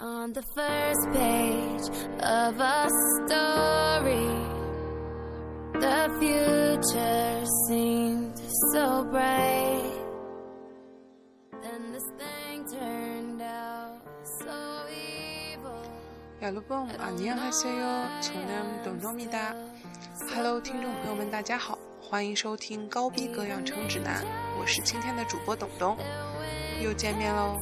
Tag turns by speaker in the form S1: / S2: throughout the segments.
S1: On the first page of a story, the future seemed so bright. Then this thing turned out so evil.
S2: 여러분 안녕하세요. 저는 동동입니다. Hello，听众朋友们，大家好，欢迎收听高逼格养成指南，我是今天的主播董董，又见面喽。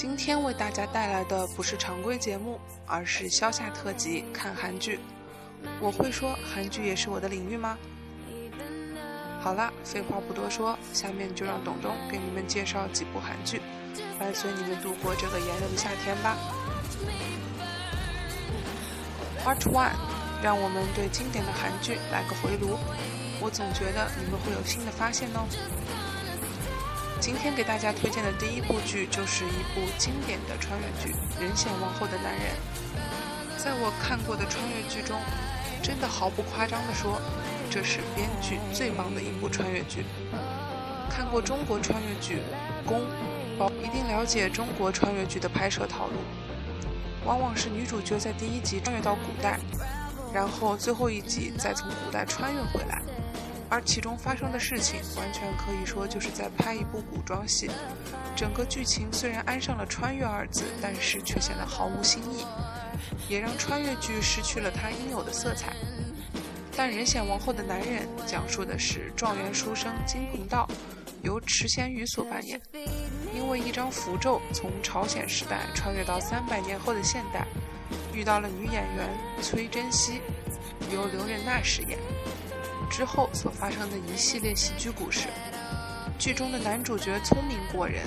S2: 今天为大家带来的不是常规节目，而是消夏特辑看韩剧。我会说韩剧也是我的领域吗？好啦，废话不多说，下面就让董董给你们介绍几部韩剧，伴随你们度过这个炎热的夏天吧。Part One，让我们对经典的韩剧来个回炉。我总觉得你们会有新的发现哦。今天给大家推荐的第一部剧就是一部经典的穿越剧《人显王后的男人》。在我看过的穿越剧中，真的毫不夸张地说，这是编剧最棒的一部穿越剧。看过中国穿越剧《宫》，宝一定了解中国穿越剧的拍摄套路，往往是女主角在第一集穿越到古代，然后最后一集再从古代穿越回来。而其中发生的事情，完全可以说就是在拍一部古装戏。整个剧情虽然安上了“穿越”二字，但是却显得毫无新意，也让穿越剧失去了它应有的色彩。但《人显王后的男人》讲述的是状元书生金鹏道，由池贤宇所扮演，因为一张符咒从朝鲜时代穿越到三百年后的现代，遇到了女演员崔珍熙，由刘仁娜饰演。之后所发生的一系列喜剧故事。剧中的男主角聪明过人，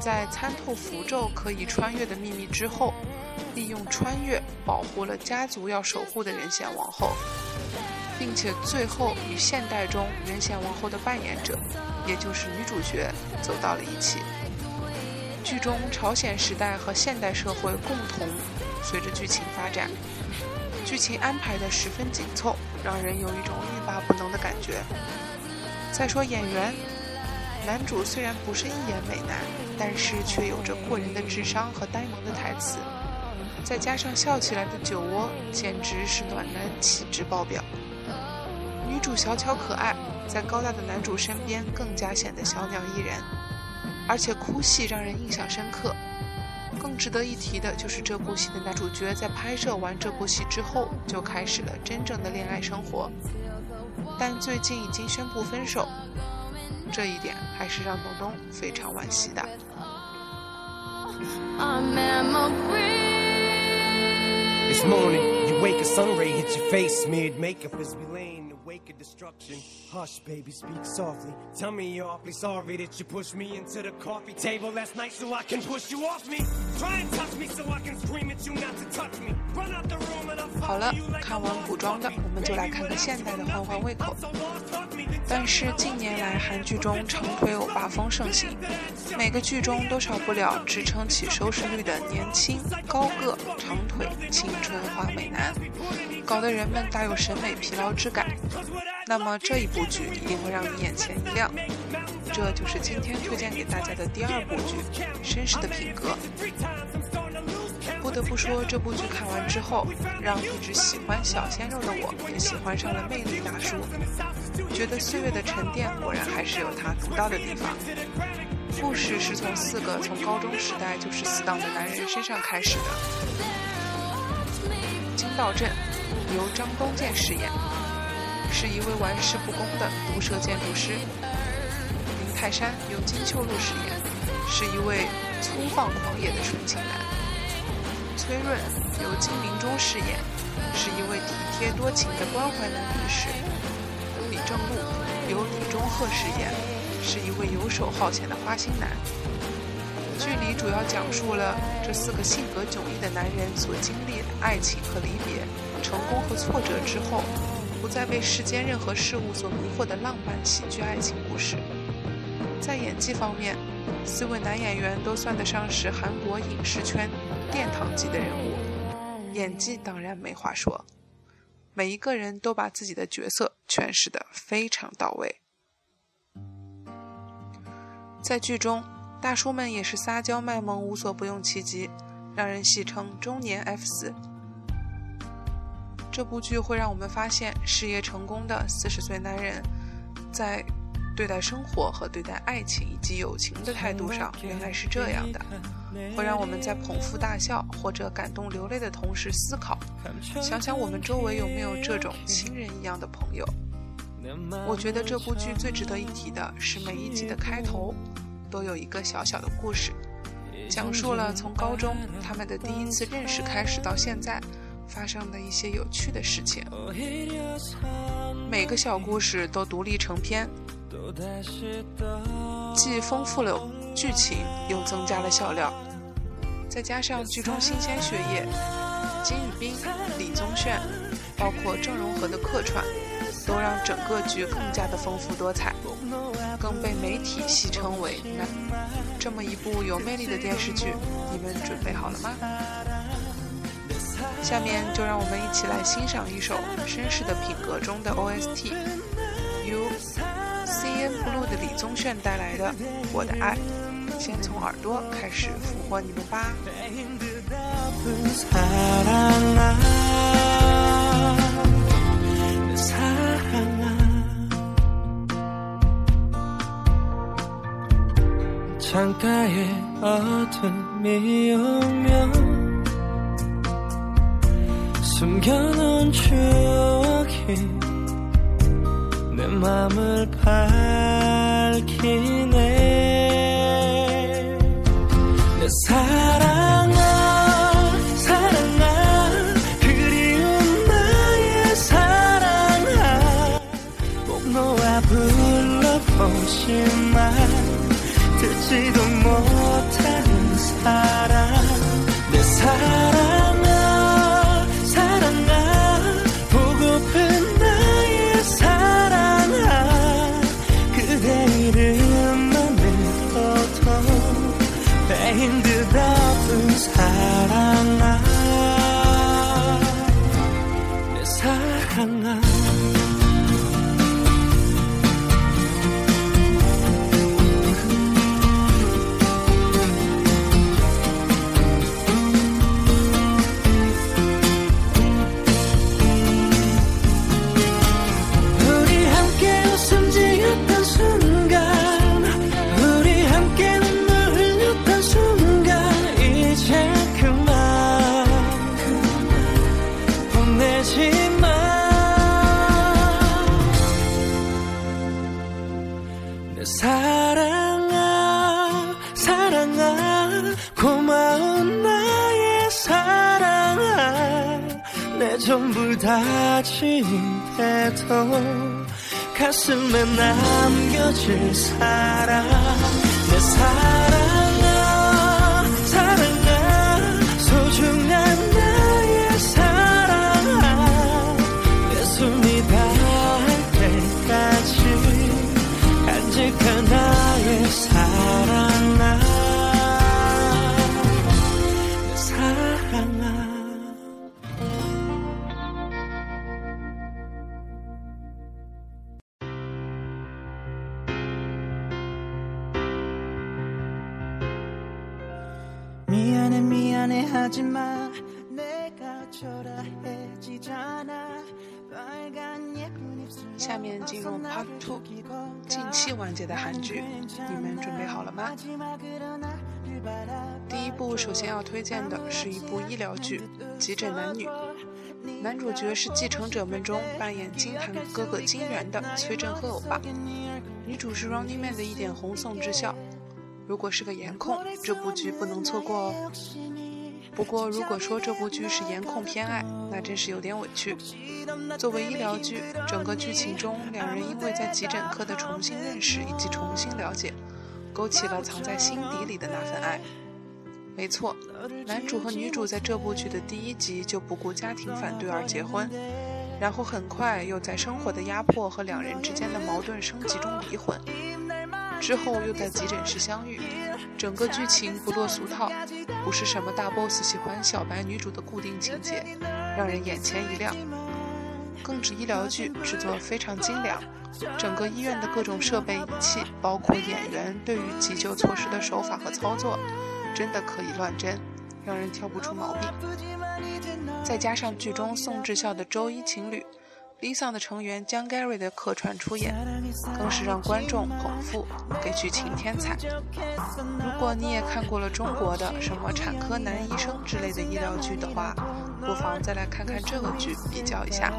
S2: 在参透符咒可以穿越的秘密之后，利用穿越保护了家族要守护的人显王后，并且最后与现代中人显王后的扮演者，也就是女主角走到了一起。剧中朝鲜时代和现代社会共同随着剧情发展。剧情安排的十分紧凑，让人有一种不能的感觉。再说演员，男主虽然不是一眼美男，但是却有着过人的智商和呆萌的台词，再加上笑起来的酒窝，简直是暖男气质爆表。女主小巧可爱，在高大的男主身边更加显得小鸟依人，而且哭戏让人印象深刻。更值得一提的就是这部戏的男主角在拍摄完这部戏之后，就开始了真正的恋爱生活，但最近已经宣布分手，这一点还是让东东非常惋惜的。
S3: This morning, you wake, a sun ray hits your face, smeared makeup as we lay in the
S2: 好了看完古装的，我们就来看看现代的，换换胃口。但是近年来韩剧中长腿欧巴风盛行，每个剧中都少不了支撑起收视率的年轻、高个、长腿、青春花美男，搞得人们大有审美疲劳之感。那么这一部剧一定会让你眼前一亮，这就是今天推荐给大家的第二部剧《绅士的品格》。不得不说，这部剧看完之后，让一直喜欢小鲜肉的我也喜欢上了魅力大叔，觉得岁月的沉淀果然还是有它独到的地方。故事是从四个从高中时代就是死党的男人身上开始的。金道镇由张东健饰演，是一位玩世不恭的毒舌建筑师；林泰山由金秋露饰演，是一位粗放狂野的纯情男。崔润由金明忠饰演，是一位体贴多情的关怀男律师；李正禄由李钟赫饰演，是一位游手好闲的花心男。剧里主要讲述了这四个性格迥异的男人所经历的爱情和离别、成功和挫折之后，不再被世间任何事物所迷惑的浪漫喜剧爱情故事。在演技方面，四位男演员都算得上是韩国影视圈殿堂级的人物，演技当然没话说，每一个人都把自己的角色诠释得非常到位。在剧中，大叔们也是撒娇卖萌，无所不用其极，让人戏称中年 F 四。这部剧会让我们发现，事业成功的四十岁男人，在对待生活和对待爱情以及友情的态度上，原来是这样的。会让我们在捧腹大笑或者感动流泪的同时思考，想想我们周围有没有这种亲人一样的朋友。我觉得这部剧最值得一提的是每一集的开头都有一个小小的故事，讲述了从高中他们的第一次认识开始到现在发生的一些有趣的事情。每个小故事都独立成篇，既丰富了剧情，又增加了笑料。再加上剧中新鲜血液，金宇彬、李宗炫，包括郑容和的客串，都让整个剧更加的丰富多彩，更被媒体戏称为“那这么一部有魅力的电视剧，你们准备好了吗？下面就让我们一起来欣赏一首《绅士的品格》中的 OST，由 CNBLUE 的李宗炫带来的《我的爱》。先从耳朵开始俘获你们吧。
S4: 사랑아 내 사랑아 창가에 어둠이 오면 숨겨놓은 추억이 내 맘을 밝히네. 내사 사 고마운 나의 사랑아 내 전부 다친데도 가슴에 남겨질 사랑 내 사랑 미안해 미안해 하지마 내가 초라해지잖아 빨간 예쁜 입술
S2: 下面进入 Part Two，近期完结的韩剧，你们准备好了吗？第一部首先要推荐的是一部医疗剧《急诊男女》，男主角是《继承者们》中扮演金坛哥哥金元的崔振赫欧巴，女主是 Running Man 的一点红送之校。如果是个颜控，这部剧不能错过哦。 不过，如果说这部剧是颜控偏爱，那真是有点委屈。作为医疗剧，整个剧情中，两人因为在急诊科的重新认识以及重新了解，勾起了藏在心底里的那份爱。没错，男主和女主在这部剧的第一集就不顾家庭反对而结婚，然后很快又在生活的压迫和两人之间的矛盾升级中离婚，之后又在急诊室相遇。整个剧情不落俗套，不是什么大 boss 喜欢小白女主的固定情节，让人眼前一亮。更指医疗剧制作非常精良，整个医院的各种设备仪器，包括演员对于急救措施的手法和操作，真的可以乱真，让人挑不出毛病。再加上剧中宋智孝的周一情侣。Lisa 的成员江 Gary 的客串出演，更是让观众捧腹，给剧情添彩。如果你也看过了中国的什么产科男医生之类的医疗剧的话，不妨再来看看这个剧，比较一下，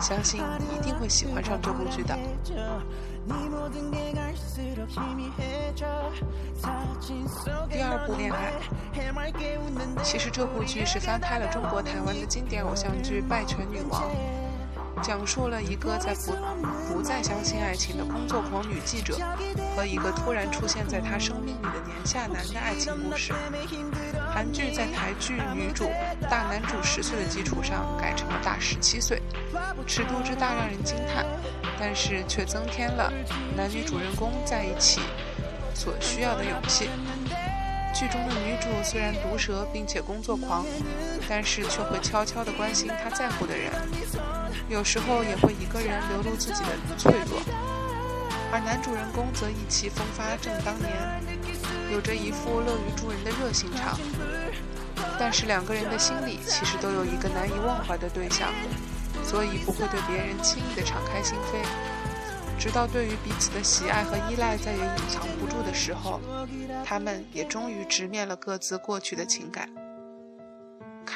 S2: 相信你一定会喜欢上这部剧的。第二部《恋爱》，其实这部剧是翻拍了中国台湾的经典偶像剧《拜权女王》。讲述了一个在不不再相信爱情的工作狂女记者，和一个突然出现在她生命里的年下男的爱情故事。韩剧在台剧女主大男主十岁的基础上改成了大十七岁，尺度之大让人惊叹，但是却增添了男女主人公在一起所需要的勇气。剧中的女主虽然毒舌并且工作狂，但是却会悄悄地关心他在乎的人，有时候也会一个人流露自己的脆弱。而男主人公则意气风发正当年，有着一副乐于助人的热心肠。但是两个人的心里其实都有一个难以忘怀的对象，所以不会对别人轻易地敞开心扉。直到对于彼此的喜爱和依赖再也隐藏不住的时候，他们也终于直面了各自过去的情感，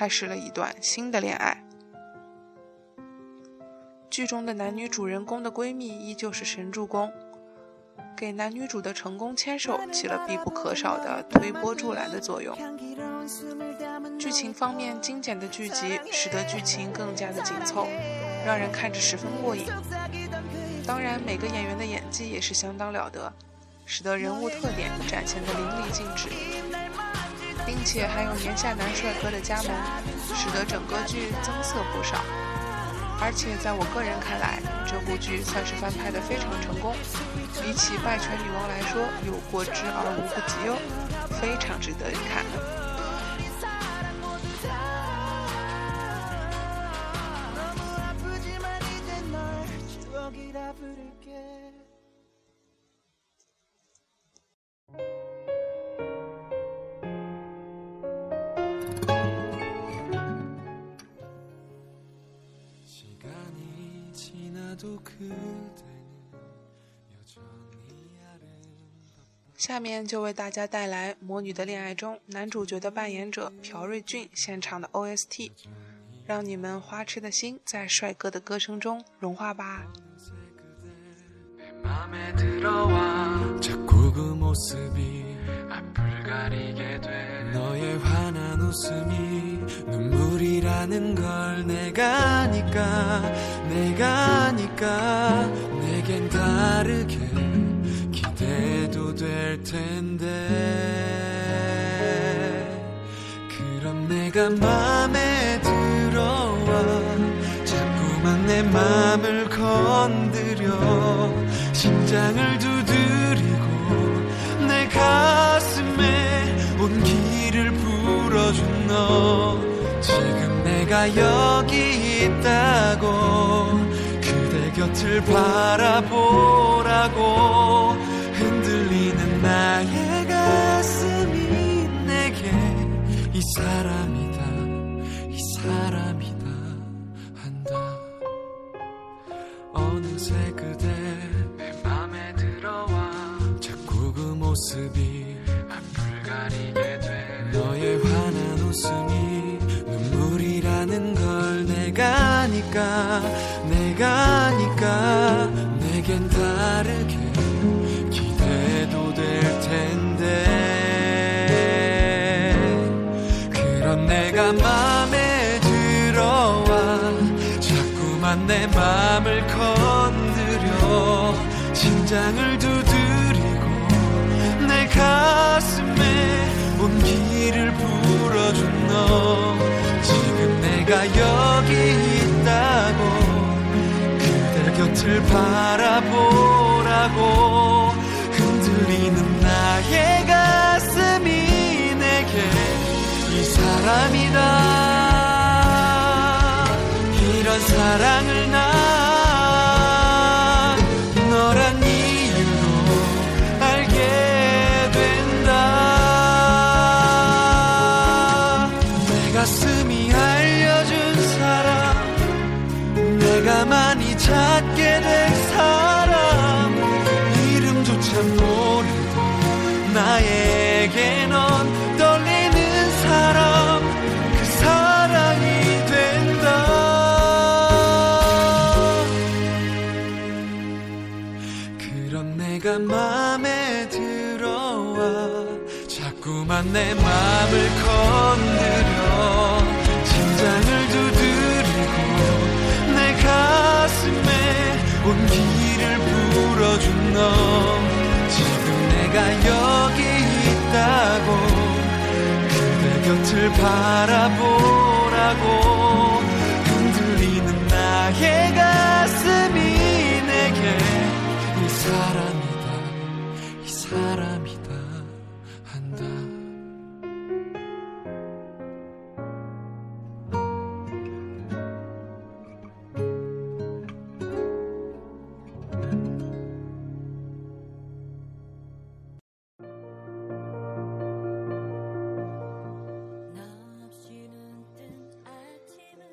S2: 开始了一段新的恋爱。剧中的男女主人公的闺蜜依旧是神助攻，给男女主的成功牵手起了必不可少的推波助澜的作用。剧情方面精简的剧集，使得剧情更加的紧凑，让人看着十分过瘾。当然，每个演员的演技也是相当了得，使得人物特点展现得淋漓尽致，并且还有年下男帅哥的加盟，使得整个剧增色不少。而且在我个人看来，这部剧算是翻拍的非常成功，比起《拜权女王》来说，有过之而无不及哦，非常值得一看。下面就为大家带来《魔女的恋爱》中男主角的扮演者朴瑞俊现场的 OST，让你们花痴的心在帅哥的歌声中融化吧。
S4: 눈물이라는 걸 내가 아니까 내가 아니까 내겐 다르게 기대도 될 텐데. 그럼 내가 맘에 들어와 자꾸만 내 맘을 건드려 심장을 두드리고 내 가슴에 온기를 불어준 너. 지금 내가 여기 있다고 그대 곁을 바라보라고 흔들리는 나의 가슴이 내게 이 사람 내겐 다르게 기대도 될 텐데. 그런 내가 맘에 들어와 자꾸만 내 맘을 건드려 심장을 두드리고 내 가슴에 온기를 불어준 너. 지금 내가 여기 곁을 바라보라고 흔들리는 나의 가슴이 내게 이 사람이다. 이런 사랑을 난 내가 맘에 들어와 자꾸만 내 맘을 건드려 심장을 두드리고 내 가슴에 온기를 불어준 너. 지금 내가 여기 있다고 그대 곁을 바라보라고 흔들리는 나의 가슴이 내게 이이 사람이다 한다
S1: 나 없이는 뜬 아침은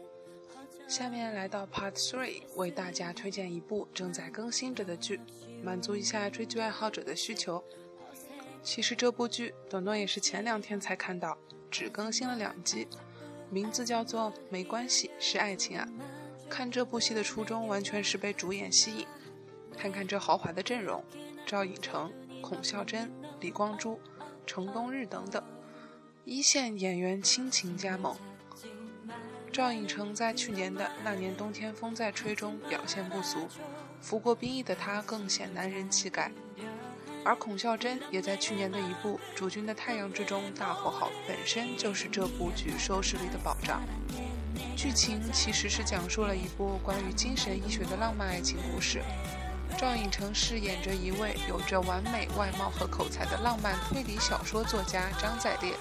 S1: 허전
S2: 下面来到 Part Three，为大家推荐一部正在更新着的剧， 满足一下追剧爱好者的需求。其实这部剧朵朵也是前两天才看到，只更新了两集，名字叫做《没关系，是爱情啊》。看这部戏的初衷完全是被主演吸引，看看这豪华的阵容，赵寅成、孔孝真、李光洙、程东日等等，一线演员倾情加盟。赵寅成在去年的《那年冬天风在吹》中表现不俗，服过兵役的他更显男人气概。而孔孝真也在去年的一部《主君的太阳》之中大火好，本身就是这部剧收视率的保障。剧情其实是讲述了一部关于精神医学的浪漫爱情故事。赵寅成饰演着一位有着完美外貌和口才的浪漫推理小说作家张在烈，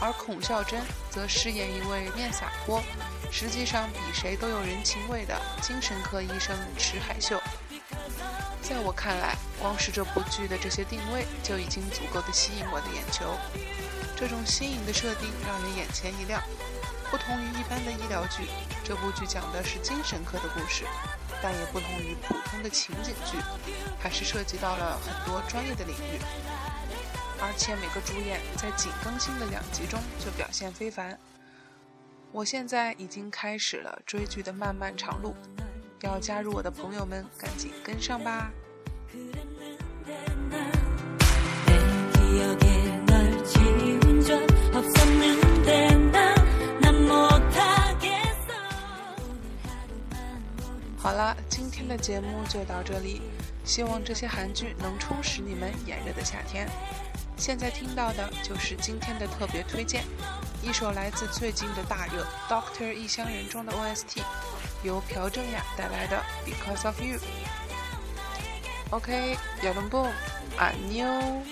S2: 而孔孝真则饰演一位面洒脱，实际上比谁都有人情味的精神科医生池海秀。在我看来，光是这部剧的这些定位就已经足够的吸引我的眼球。这种新颖的设定让人眼前一亮。不同于一般的医疗剧，这部剧讲的是精神科的故事，但也不同于普通的情景剧，还是涉及到了很多专业的领域。而且每个主演在仅更新的两集中就表现非凡，我现在已经开始了追剧的漫漫长路，要加入我的朋友们赶紧跟上吧。好了，今天的节目就到这里，希望这些韩剧能充实你们炎热的夏天。现在听到的就是今天的特别推荐，一首来自最近的大热《Doctor 异乡人》中的 OST，由朴正雅带来的《Because of You》。OK，여러분 안녕。